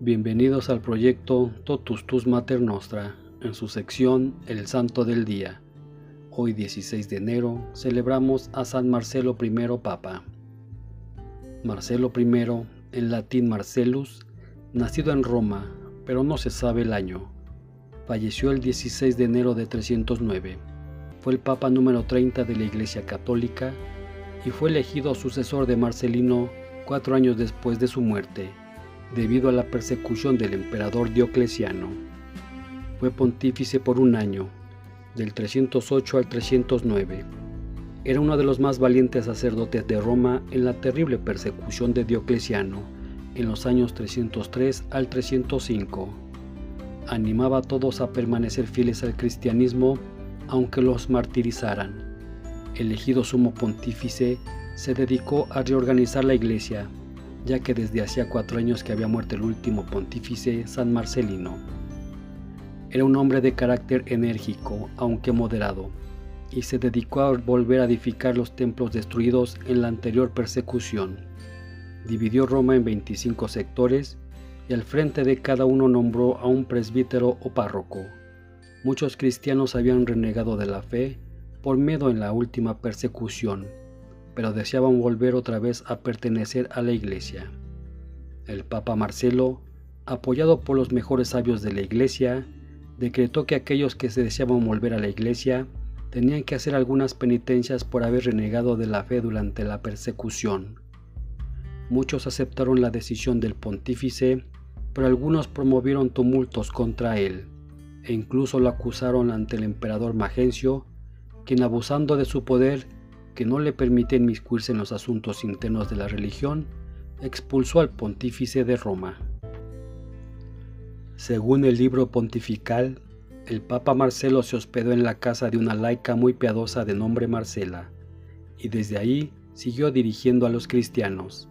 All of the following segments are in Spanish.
Bienvenidos al proyecto Totus Tus Mater Nostra, en su sección El Santo del Día. Hoy 16 de enero celebramos a San Marcelo I Papa. Marcelo I, en latín Marcellus, nacido en Roma, pero no se sabe el año. Falleció el 16 de enero de 309. Fue el Papa número 30 de la Iglesia Católica y fue elegido sucesor de Marcelino cuatro años después de su muerte debido a la persecución del emperador Diocleciano. Fue pontífice por un año, del 308 al 309. Era uno de los más valientes sacerdotes de Roma en la terrible persecución de Diocleciano en los años 303 al 305. Animaba a todos a permanecer fieles al cristianismo aunque los martirizaran. Elegido sumo pontífice, se dedicó a reorganizar la iglesia ya que desde hacía cuatro años que había muerto el último pontífice, San Marcelino. Era un hombre de carácter enérgico, aunque moderado, y se dedicó a volver a edificar los templos destruidos en la anterior persecución. Dividió Roma en 25 sectores y al frente de cada uno nombró a un presbítero o párroco. Muchos cristianos habían renegado de la fe por miedo en la última persecución pero deseaban volver otra vez a pertenecer a la iglesia. El Papa Marcelo, apoyado por los mejores sabios de la iglesia, decretó que aquellos que se deseaban volver a la iglesia tenían que hacer algunas penitencias por haber renegado de la fe durante la persecución. Muchos aceptaron la decisión del pontífice, pero algunos promovieron tumultos contra él, e incluso lo acusaron ante el emperador Magencio, quien abusando de su poder que no le permite inmiscuirse en los asuntos internos de la religión, expulsó al pontífice de Roma. Según el libro pontifical, el Papa Marcelo se hospedó en la casa de una laica muy piadosa de nombre Marcela, y desde ahí siguió dirigiendo a los cristianos.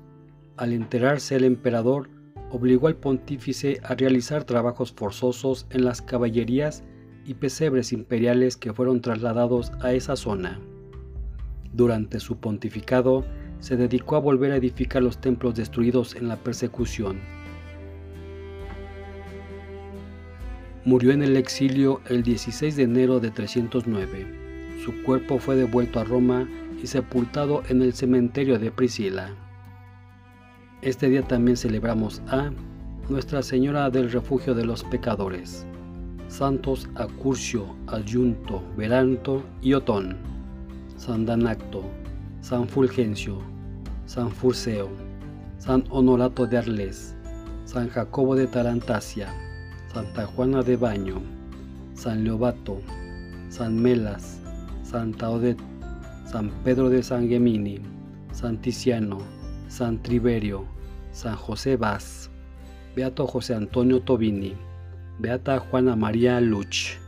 Al enterarse el emperador, obligó al pontífice a realizar trabajos forzosos en las caballerías y pesebres imperiales que fueron trasladados a esa zona. Durante su pontificado, se dedicó a volver a edificar los templos destruidos en la persecución. Murió en el exilio el 16 de enero de 309. Su cuerpo fue devuelto a Roma y sepultado en el cementerio de Priscila. Este día también celebramos a Nuestra Señora del Refugio de los Pecadores, Santos Acurcio, Ayunto, Veranto y Otón. San Danacto, San Fulgencio, San Furceo, San Honorato de Arles, San Jacobo de Tarantasia, Santa Juana de Baño, San Leobato, San Melas, Santa Odet, San Pedro de San Gemini, San Ticiano, San Triverio, San José Vaz, Beato José Antonio Tobini, Beata Juana María Luch.